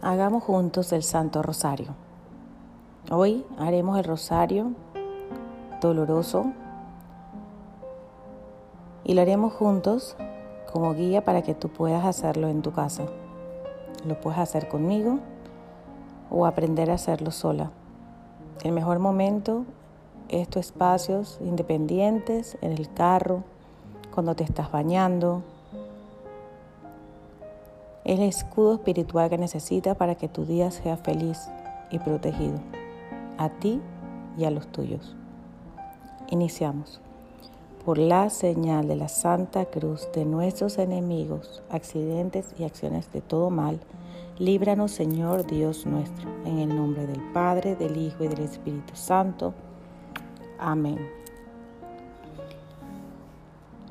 Hagamos juntos el Santo Rosario. Hoy haremos el Rosario doloroso y lo haremos juntos como guía para que tú puedas hacerlo en tu casa. Lo puedes hacer conmigo o aprender a hacerlo sola. El mejor momento es tus espacios independientes en el carro, cuando te estás bañando, el escudo espiritual que necesitas para que tu día sea feliz y protegido, a ti y a los tuyos. Iniciamos. Por la señal de la Santa Cruz de nuestros enemigos, accidentes y acciones de todo mal, líbranos Señor Dios nuestro, en el nombre del Padre, del Hijo y del Espíritu Santo. Amén.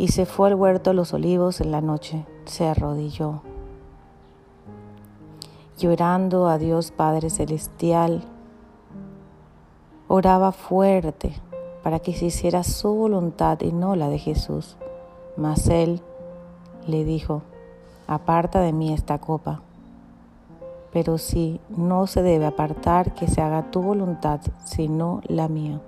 y se fue al huerto de los olivos en la noche, se arrodilló. Llorando a Dios Padre Celestial, oraba fuerte para que se hiciera su voluntad y no la de Jesús. Mas él le dijo, aparta de mí esta copa. Pero si no se debe apartar, que se haga tu voluntad, sino la mía.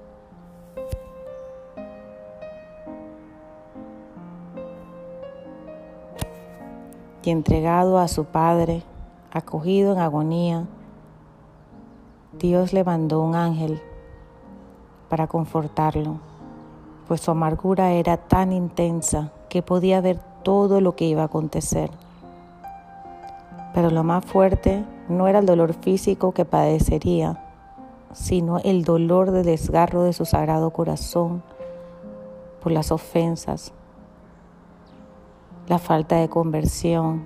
Y entregado a su Padre, acogido en agonía, Dios le mandó un ángel para confortarlo, pues su amargura era tan intensa que podía ver todo lo que iba a acontecer. Pero lo más fuerte no era el dolor físico que padecería, sino el dolor de desgarro de su sagrado corazón por las ofensas, la falta de conversión,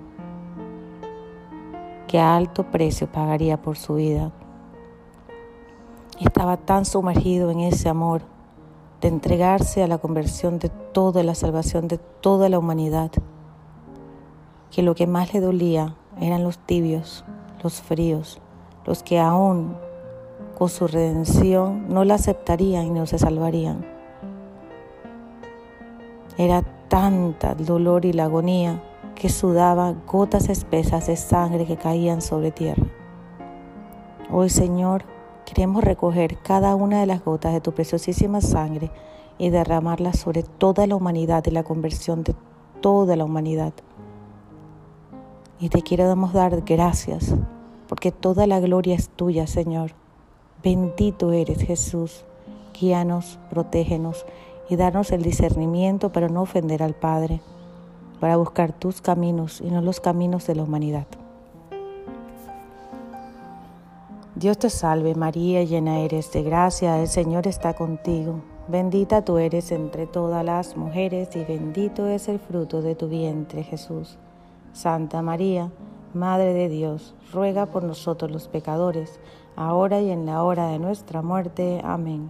que a alto precio pagaría por su vida. Estaba tan sumergido en ese amor de entregarse a la conversión de toda la salvación de toda la humanidad, que lo que más le dolía eran los tibios, los fríos, los que aún con su redención no la aceptarían y no se salvarían. Era tanta dolor y la agonía que sudaba gotas espesas de sangre que caían sobre tierra. Hoy, Señor, queremos recoger cada una de las gotas de tu preciosísima sangre y derramarla sobre toda la humanidad y la conversión de toda la humanidad. Y te queremos dar gracias, porque toda la gloria es tuya, Señor. Bendito eres, Jesús. Guíanos, protégenos y darnos el discernimiento para no ofender al Padre, para buscar tus caminos y no los caminos de la humanidad. Dios te salve María, llena eres de gracia, el Señor está contigo. Bendita tú eres entre todas las mujeres y bendito es el fruto de tu vientre Jesús. Santa María, Madre de Dios, ruega por nosotros los pecadores, ahora y en la hora de nuestra muerte. Amén.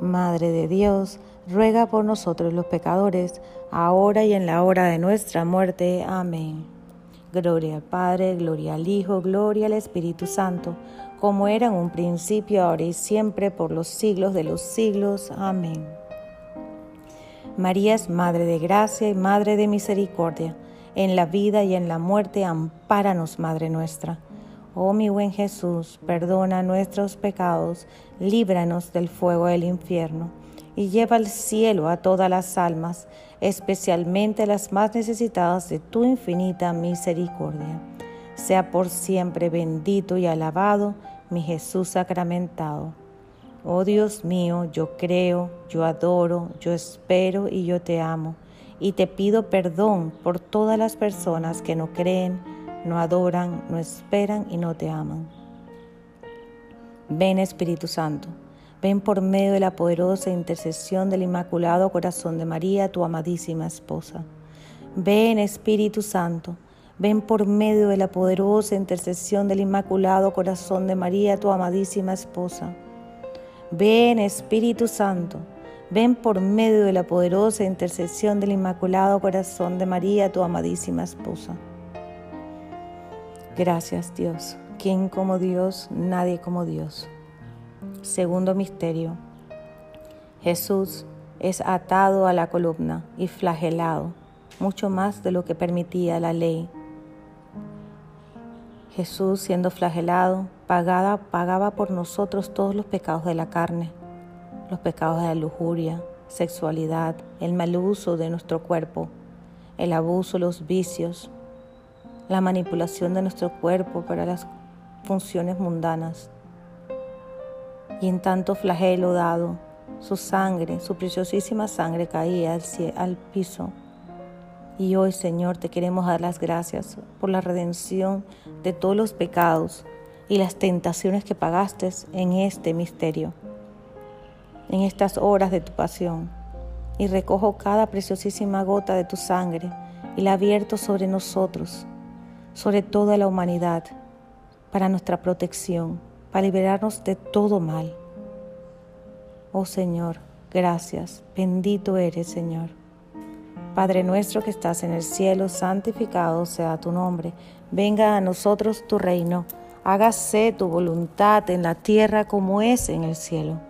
Madre de Dios, ruega por nosotros los pecadores, ahora y en la hora de nuestra muerte. Amén. Gloria al Padre, gloria al Hijo, gloria al Espíritu Santo, como era en un principio, ahora y siempre, por los siglos de los siglos. Amén. María es Madre de Gracia y Madre de Misericordia. En la vida y en la muerte, ampáranos, Madre nuestra. Oh mi buen Jesús, perdona nuestros pecados, líbranos del fuego del infierno y lleva al cielo a todas las almas, especialmente las más necesitadas de tu infinita misericordia. Sea por siempre bendito y alabado mi Jesús sacramentado. Oh Dios mío, yo creo, yo adoro, yo espero y yo te amo, y te pido perdón por todas las personas que no creen, no adoran, no esperan y no te aman. Ven Espíritu Santo Ven por medio de la poderosa intercesión del Inmaculado Corazón de María, tu amadísima esposa. Ven Espíritu Santo, ven por medio de la poderosa intercesión del Inmaculado Corazón de María, tu amadísima esposa. Ven Espíritu Santo, ven por medio de la poderosa intercesión del Inmaculado Corazón de María, tu amadísima esposa. Gracias Dios. ¿Quién como Dios? Nadie como Dios. Segundo misterio. Jesús es atado a la columna y flagelado, mucho más de lo que permitía la ley. Jesús, siendo flagelado, pagaba, por nosotros todos los pecados de la carne, los pecados de la lujuria, sexualidad, el mal uso de nuestro cuerpo, el abuso, los vicios, la manipulación de nuestro cuerpo para las funciones mundanas y en tanto flagelo dado, su sangre, su preciosísima sangre caía al, piso. Y hoy, Señor, te queremos dar las gracias por la redención de todos los pecados y las tentaciones que pagaste en este misterio, en estas horas de tu pasión. Y recojo cada preciosísima gota de tu sangre y la abierto sobre nosotros, sobre toda la humanidad, para nuestra protección para liberarnos de todo mal. Oh Señor, gracias, bendito eres Señor. Padre nuestro que estás en el cielo, santificado sea tu nombre, venga a nosotros tu reino, hágase tu voluntad en la tierra como es en el cielo.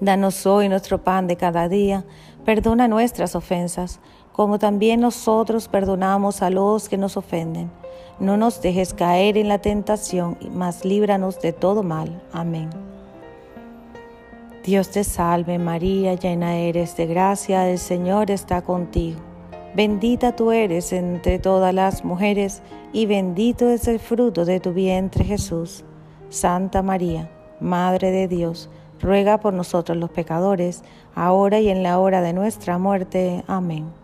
Danos hoy nuestro pan de cada día, perdona nuestras ofensas, como también nosotros perdonamos a los que nos ofenden no nos dejes caer en la tentación, mas líbranos de todo mal. Amén. Dios te salve María, llena eres de gracia, el Señor está contigo. Bendita tú eres entre todas las mujeres, y bendito es el fruto de tu vientre Jesús. Santa María, Madre de Dios, ruega por nosotros los pecadores, ahora y en la hora de nuestra muerte. Amén.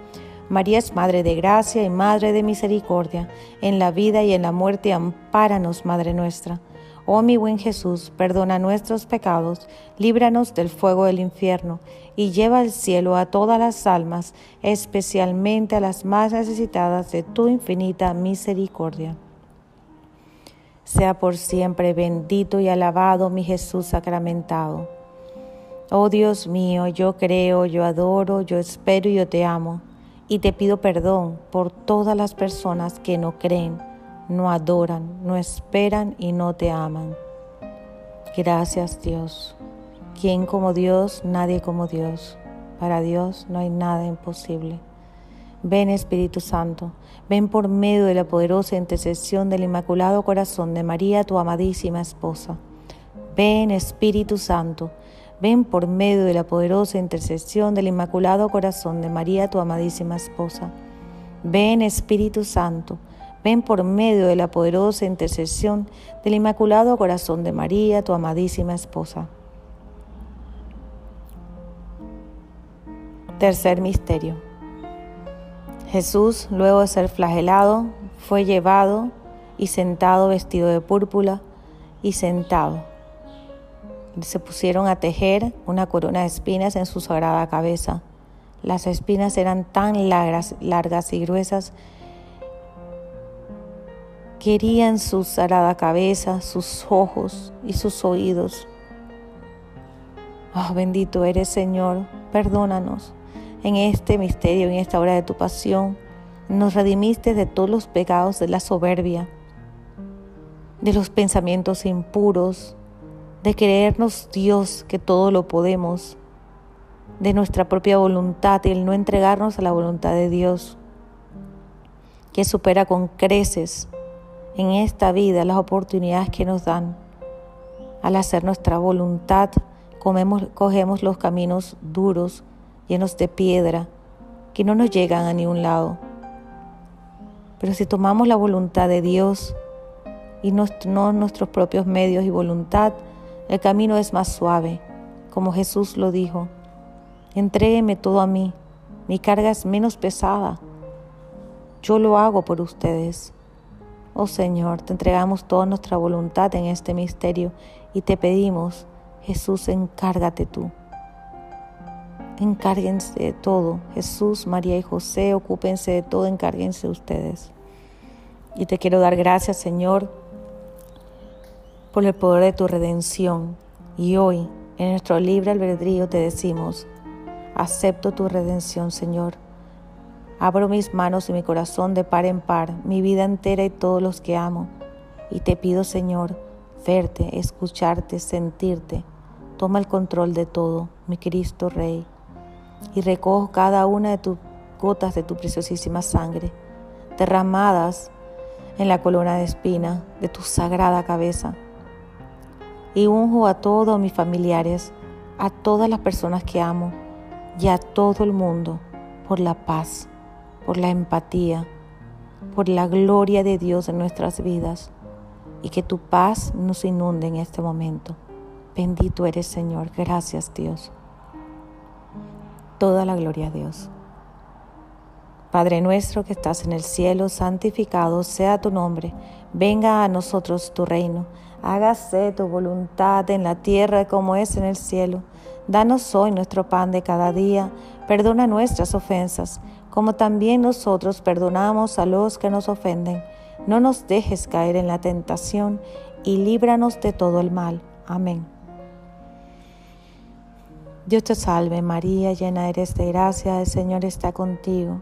María es Madre de Gracia y Madre de Misericordia. En la vida y en la muerte, ampáranos, Madre nuestra. Oh mi buen Jesús, perdona nuestros pecados, líbranos del fuego del infierno, y lleva al cielo a todas las almas, especialmente a las más necesitadas de tu infinita misericordia. Sea por siempre bendito y alabado mi Jesús sacramentado. Oh Dios mío, yo creo, yo adoro, yo espero y yo te amo y te pido perdón por todas las personas que no creen, no adoran, no esperan y no te aman. Gracias Dios. ¿Quién como Dios? Nadie como Dios. Para Dios no hay nada imposible. Ven Espíritu Santo, ven por medio de la poderosa intercesión del Inmaculado Corazón de María, tu amadísima esposa. Ven Espíritu Santo, Ven por medio de la poderosa intercesión del Inmaculado Corazón de María, tu amadísima esposa. Ven Espíritu Santo, ven por medio de la poderosa intercesión del Inmaculado Corazón de María, tu amadísima esposa. Tercer misterio. Jesús, luego de ser flagelado, fue llevado y sentado vestido de púrpura y sentado se pusieron a tejer una corona de espinas en su sagrada cabeza. Las espinas eran tan largas, largas y gruesas querían su sagrada cabeza, sus ojos y sus oídos. Oh, bendito eres Señor, perdónanos en este misterio, en esta hora de tu pasión. nos redimiste de todos los pecados de la soberbia, de los pensamientos impuros, de creernos Dios que todo lo podemos, de nuestra propia voluntad y el no entregarnos a la voluntad de Dios, que supera con creces en esta vida las oportunidades que nos dan. Al hacer nuestra voluntad, cogemos los caminos duros, llenos de piedra, que no nos llegan a ningún lado. Pero si tomamos la voluntad de Dios y no nuestros propios medios y voluntad, el camino es más suave, como Jesús lo dijo. Entrégueme todo a mí, mi carga es menos pesada. Yo lo hago por ustedes. Oh Señor, te entregamos toda nuestra voluntad en este misterio y te pedimos, Jesús, encárgate tú. Encárguense de todo. Jesús, María y José, ocúpense de todo, encárguense ustedes. Y te quiero dar gracias, Señor, por el poder de tu redención. Y hoy, en nuestro libre albedrío, te decimos, acepto tu redención, Señor Abro mis manos y mi corazón de par en par, mi vida entera y todos los que amo. Y te pido, Señor, verte, escucharte, sentirte. Toma el control de todo, mi Cristo Rey. Y recojo cada una de tus gotas de tu preciosísima sangre, derramadas en la columna de espina de tu sagrada cabeza. Y unjo a todos mis familiares, a todas las personas que amo y a todo el mundo por la paz por la empatía, por la gloria de Dios en nuestras vidas y que tu paz nos inunde en este momento. Bendito eres Señor, gracias Dios. Toda la gloria a Dios. Padre nuestro que estás en el cielo, santificado sea tu nombre, venga a nosotros tu reino, hágase tu voluntad en la tierra como es en el cielo. Danos hoy nuestro pan de cada día, perdona nuestras ofensas como también nosotros perdonamos a los que nos ofenden. No nos dejes caer en la tentación y líbranos de todo el mal. Amén. Dios te salve María, llena eres de gracia, el Señor está contigo.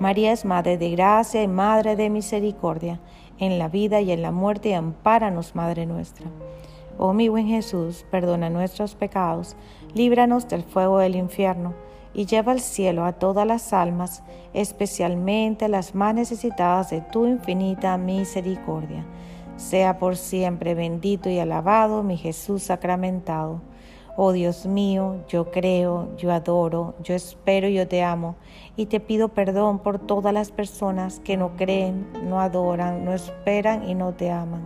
María es Madre de Gracia y Madre de Misericordia, en la vida y en la muerte, ampáranos, Madre nuestra. Oh mi buen Jesús, perdona nuestros pecados, líbranos del fuego del infierno y lleva al cielo a todas las almas, especialmente las más necesitadas de tu infinita misericordia. Sea por siempre bendito y alabado mi Jesús sacramentado. Oh Dios mío, yo creo, yo adoro, yo espero y yo te amo, y te pido perdón por todas las personas que no creen, no adoran, no esperan y no te aman.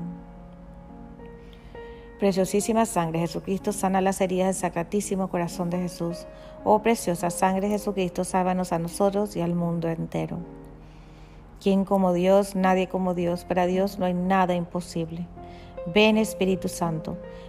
Preciosísima sangre Jesucristo, sana las heridas del sacratísimo corazón de Jesús. Oh preciosa sangre Jesucristo, sálvanos a nosotros y al mundo entero. ¿Quién como Dios? Nadie como Dios. Para Dios no hay nada imposible. Ven Espíritu Santo,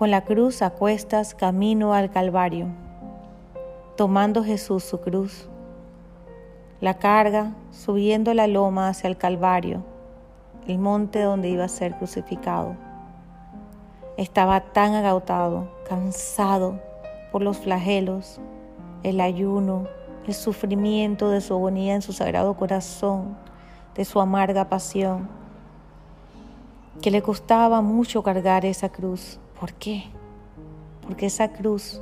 con la cruz a cuestas camino al Calvario. Tomando Jesús su cruz, la carga subiendo la loma hacia el Calvario, el monte donde iba a ser crucificado. Estaba tan agotado, cansado por los flagelos, el ayuno, el sufrimiento de su agonía en su sagrado corazón, de su amarga pasión, que le costaba mucho cargar esa cruz. ¿Por qué? Porque esa cruz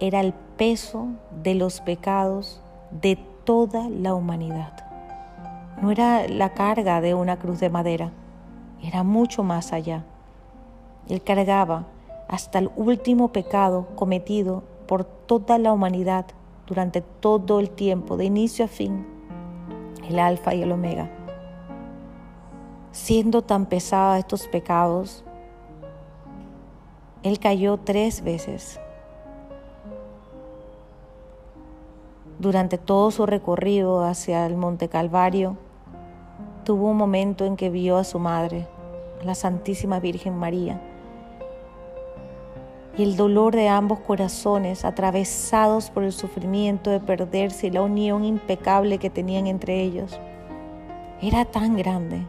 era el peso de los pecados de toda la humanidad. No era la carga de una cruz de madera, era mucho más allá. Él cargaba hasta el último pecado cometido por toda la humanidad durante todo el tiempo, de inicio a fin, el alfa y el omega. Siendo tan pesados estos pecados, Él cayó tres veces. Durante todo su recorrido hacia el Monte Calvario, tuvo un momento en que vio a su madre, la Santísima Virgen María, y el dolor de ambos corazones atravesados por el sufrimiento de perderse y la unión impecable que tenían entre ellos era tan grande,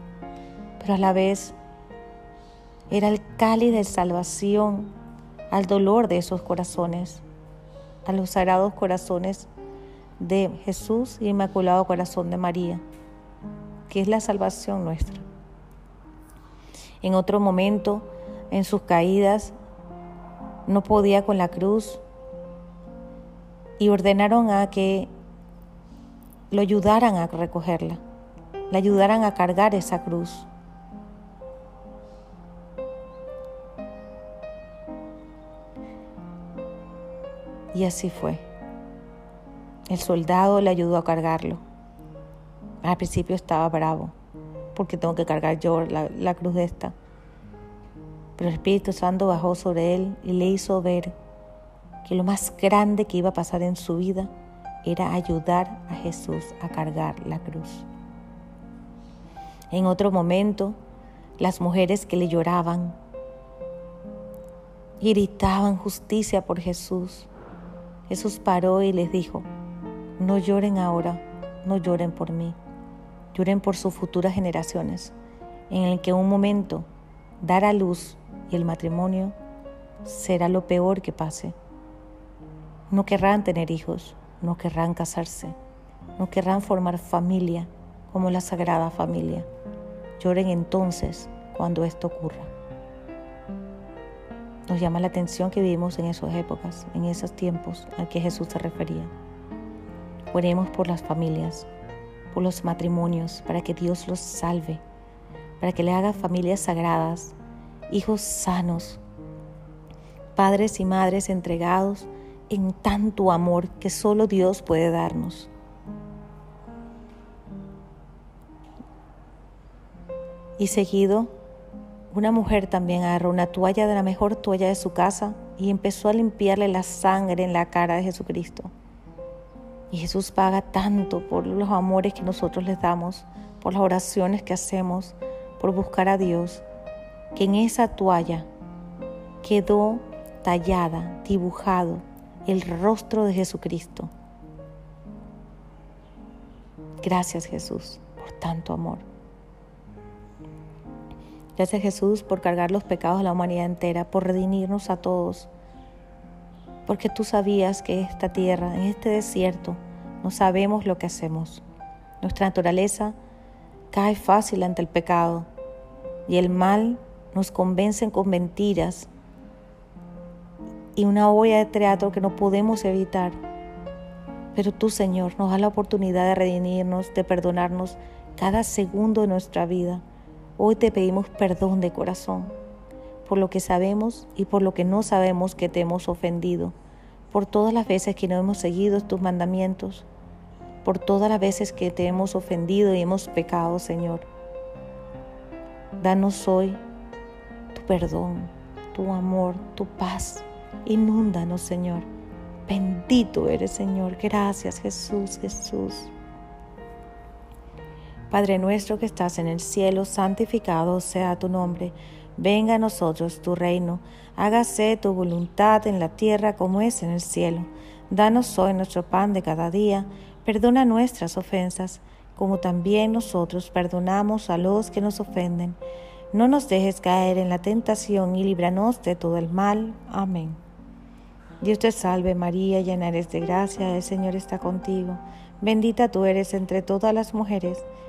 pero a la vez era el cáliz de salvación al dolor de esos corazones, a los sagrados corazones de Jesús y Inmaculado Corazón de María, que es la salvación nuestra. En otro momento, en sus caídas, no podía con la cruz y ordenaron a que lo ayudaran a recogerla, le ayudaran a cargar esa cruz. Y así fue. El soldado le ayudó a cargarlo. Al principio estaba bravo, porque tengo que cargar yo la, la cruz de esta. Pero el Espíritu Santo bajó sobre él y le hizo ver que lo más grande que iba a pasar en su vida era ayudar a Jesús a cargar la cruz. En otro momento, las mujeres que le lloraban gritaban justicia por Jesús, Jesús paró y les dijo, no lloren ahora, no lloren por mí, lloren por sus futuras generaciones, en el que un momento dar a luz y el matrimonio será lo peor que pase. No querrán tener hijos, no querrán casarse, no querrán formar familia como la Sagrada Familia. Lloren entonces cuando esto ocurra. Nos llama la atención que vivimos en esas épocas, en esos tiempos a que Jesús se refería. Oremos por las familias, por los matrimonios, para que Dios los salve, para que le haga familias sagradas, hijos sanos, padres y madres entregados en tanto amor que solo Dios puede darnos. Y seguido, una mujer también agarró una toalla de la mejor toalla de su casa y empezó a limpiarle la sangre en la cara de Jesucristo. Y Jesús paga tanto por los amores que nosotros les damos, por las oraciones que hacemos, por buscar a Dios, que en esa toalla quedó tallada, dibujado el rostro de Jesucristo. Gracias Jesús por tanto amor. Gracias Jesús por cargar los pecados de la humanidad entera, por redimirnos a todos. Porque tú sabías que esta tierra, en este desierto, no sabemos lo que hacemos. Nuestra naturaleza cae fácil ante el pecado y el mal nos convence con mentiras y una olla de teatro que no podemos evitar. Pero tú, Señor, nos da la oportunidad de redimirnos, de perdonarnos cada segundo de nuestra vida Hoy te pedimos perdón de corazón por lo que sabemos y por lo que no sabemos que te hemos ofendido, por todas las veces que no hemos seguido tus mandamientos, por todas las veces que te hemos ofendido y hemos pecado, Señor. Danos hoy tu perdón, tu amor, tu paz. Inúndanos, Señor. Bendito eres, Señor. Gracias, Jesús, Jesús. Padre nuestro que estás en el cielo, santificado sea tu nombre. Venga a nosotros tu reino. Hágase tu voluntad en la tierra como es en el cielo. Danos hoy nuestro pan de cada día. Perdona nuestras ofensas, como también nosotros perdonamos a los que nos ofenden. No nos dejes caer en la tentación y líbranos de todo el mal. Amén. Dios te salve María, llena eres de gracia, el Señor está contigo. Bendita tú eres entre todas las mujeres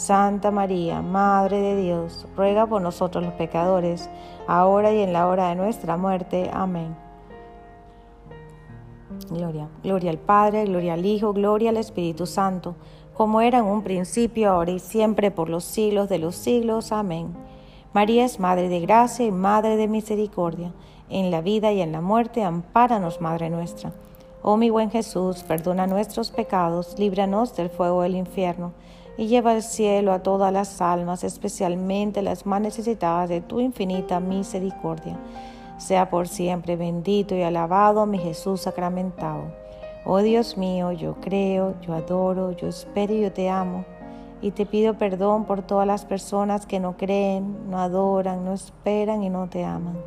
Santa María, Madre de Dios, ruega por nosotros los pecadores, ahora y en la hora de nuestra muerte. Amén. Gloria, gloria al Padre, gloria al Hijo, gloria al Espíritu Santo, como era en un principio, ahora y siempre, por los siglos de los siglos. Amén. María es Madre de gracia y Madre de misericordia. En la vida y en la muerte, ampáranos, Madre nuestra. Oh mi buen Jesús, perdona nuestros pecados, líbranos del fuego del infierno y lleva al cielo a todas las almas, especialmente las más necesitadas de tu infinita misericordia. Sea por siempre bendito y alabado mi Jesús sacramentado. Oh Dios mío, yo creo, yo adoro, yo espero y yo te amo. Y te pido perdón por todas las personas que no creen, no adoran, no esperan y no te aman.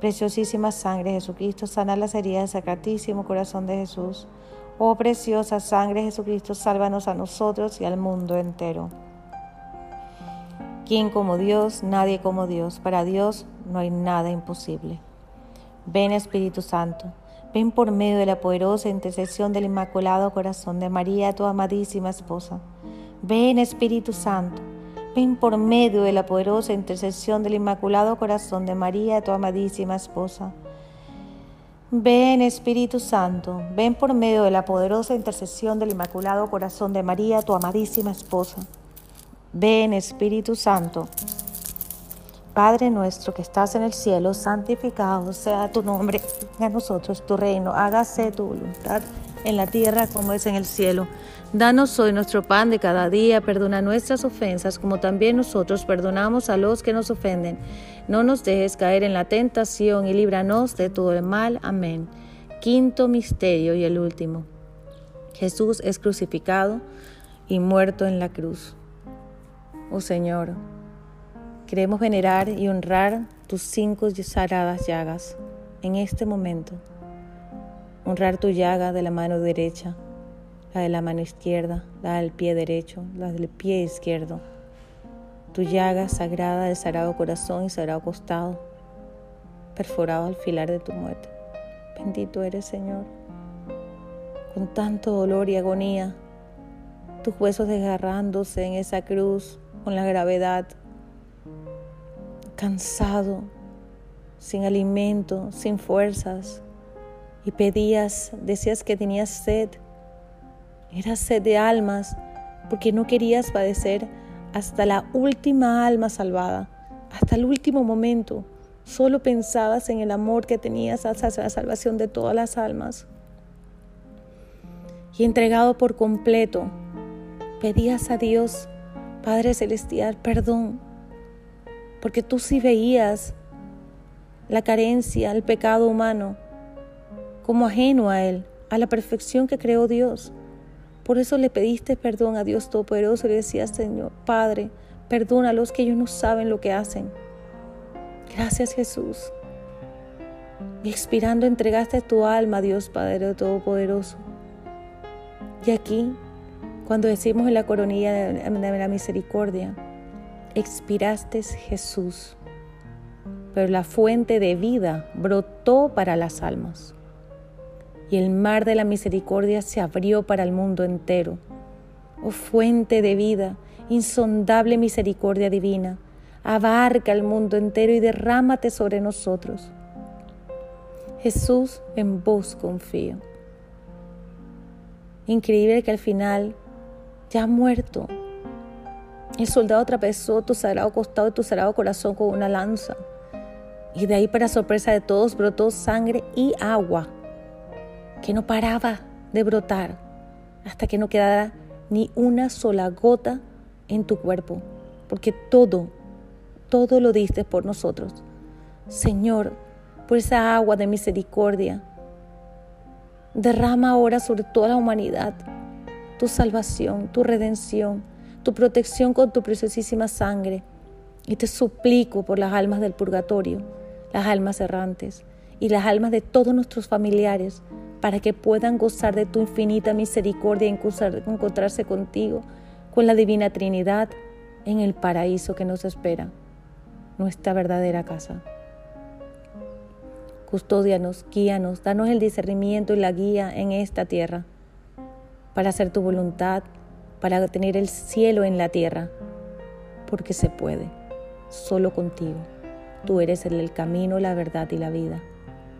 Preciosísima sangre Jesucristo, sana las heridas del Sacratísimo Corazón de Jesús Oh preciosa sangre de Jesucristo, sálvanos a nosotros y al mundo entero. ¿Quién como Dios? Nadie como Dios. Para Dios no hay nada imposible. Ven Espíritu Santo, ven por medio de la poderosa intercesión del Inmaculado Corazón de María, tu amadísima esposa. Ven Espíritu Santo, ven por medio de la poderosa intercesión del Inmaculado Corazón de María, tu amadísima esposa. Ven Espíritu Santo, ven por medio de la poderosa intercesión del Inmaculado Corazón de María, tu amadísima esposa. Ven Espíritu Santo. Padre nuestro que estás en el cielo, santificado sea tu nombre, a nosotros tu reino, hágase tu voluntad en la tierra como es en el cielo. Danos hoy nuestro pan de cada día, perdona nuestras ofensas como también nosotros perdonamos a los que nos ofenden. No nos dejes caer en la tentación y líbranos de todo el mal. Amén. Quinto misterio y el último. Jesús es crucificado y muerto en la cruz. Oh Señor, queremos venerar y honrar tus cinco sagradas llagas en este momento. Honrar tu llaga de la mano derecha la de la mano izquierda, la del pie derecho, la del pie izquierdo. Tu llaga sagrada del sagrado corazón y sagrado costado, perforado al filar de tu muerte. Bendito eres, Señor. Con tanto dolor y agonía, tus huesos desgarrándose en esa cruz con la gravedad, cansado, sin alimento, sin fuerzas, y pedías, decías que tenías sed era sed de almas, porque no querías padecer hasta la última alma salvada, hasta el último momento. Solo pensabas en el amor que tenías hacia la salvación de todas las almas. Y entregado por completo, pedías a Dios, Padre Celestial, perdón, porque tú sí veías la carencia, el pecado humano, como ajeno a Él, a la perfección que creó Dios. Por eso le pediste perdón a Dios Todopoderoso y le decías, Señor, Padre, perdona a los que ellos no saben lo que hacen. Gracias Jesús. Y expirando entregaste tu alma a Dios Padre Todopoderoso. Y aquí, cuando decimos en la coronilla de la misericordia, expiraste Jesús, pero la fuente de vida brotó para las almas y el mar de la misericordia se abrió para el mundo entero. Oh fuente de vida, insondable misericordia divina, abarca el mundo entero y derrámate sobre nosotros. Jesús, en vos confío. Increíble que al final, ya muerto, el soldado trapezó tu sagrado costado y tu sagrado corazón con una lanza. Y de ahí, para sorpresa de todos, brotó sangre y agua que no paraba de brotar hasta que no quedara ni una sola gota en tu cuerpo, porque todo, todo lo diste por nosotros. Señor, por esa agua de misericordia, derrama ahora sobre toda la humanidad tu salvación, tu redención, tu protección con tu preciosísima sangre. Y te suplico por las almas del purgatorio, las almas errantes, y las almas de todos nuestros familiares para que puedan gozar de tu infinita misericordia y encontrarse contigo, con la Divina Trinidad, en el paraíso que nos espera, nuestra verdadera casa. Custódianos, guíanos, danos el discernimiento y la guía en esta tierra, para hacer tu voluntad, para tener el cielo en la tierra, porque se puede, solo contigo. Tú eres el, camino, la verdad y la vida.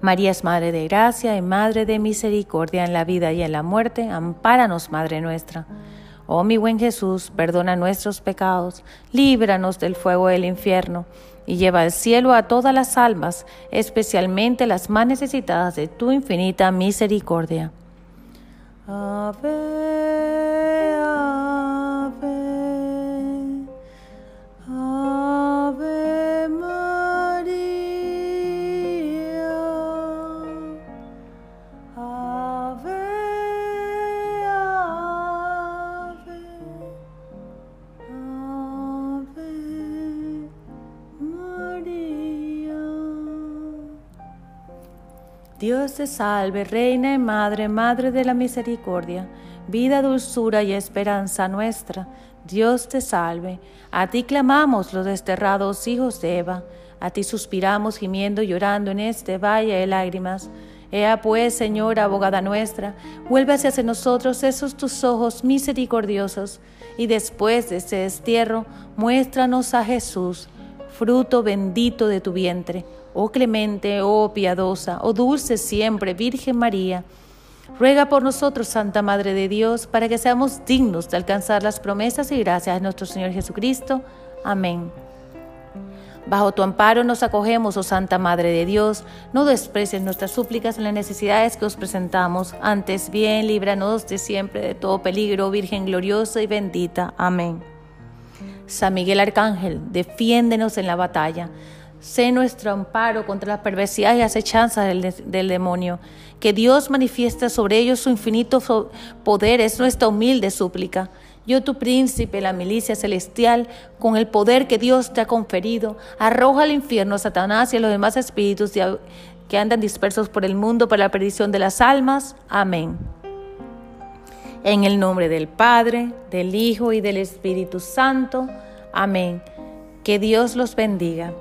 María es Madre de Gracia y Madre de Misericordia en la vida y en la muerte. Ampáranos, Madre nuestra. Oh mi buen Jesús, perdona nuestros pecados, líbranos del fuego del infierno y lleva al cielo a todas las almas, especialmente las más necesitadas de tu infinita misericordia. Ave, ave, ave. Dios te salve, Reina y Madre, Madre de la Misericordia, vida, dulzura y esperanza nuestra. Dios te salve. A ti clamamos los desterrados hijos de Eva, a ti suspiramos gimiendo y llorando en este valle de lágrimas. Ea pues, Señora, abogada nuestra, vuelve hacia nosotros esos tus ojos misericordiosos, y después de este destierro, muéstranos a Jesús, fruto bendito de tu vientre oh clemente, oh piadosa, oh dulce siempre, Virgen María, ruega por nosotros, Santa Madre de Dios, para que seamos dignos de alcanzar las promesas y gracias de nuestro Señor Jesucristo. Amén. Bajo tu amparo nos acogemos, oh Santa Madre de Dios. No desprecies nuestras súplicas en las necesidades que os presentamos. Antes bien, líbranos de siempre de todo peligro, Virgen gloriosa y bendita. Amén. San Miguel Arcángel, defiéndenos en la batalla. Sé nuestro amparo contra las perversidades y acechanzas del, demonio. Que Dios manifieste sobre ellos su infinito poder es nuestra humilde súplica. Yo, tu príncipe, la milicia celestial, con el poder que Dios te ha conferido, arroja al infierno a Satanás y a los demás espíritus que andan dispersos por el mundo para la perdición de las almas. Amén. En el nombre del Padre, del Hijo y del Espíritu Santo. Amén. Que Dios los bendiga.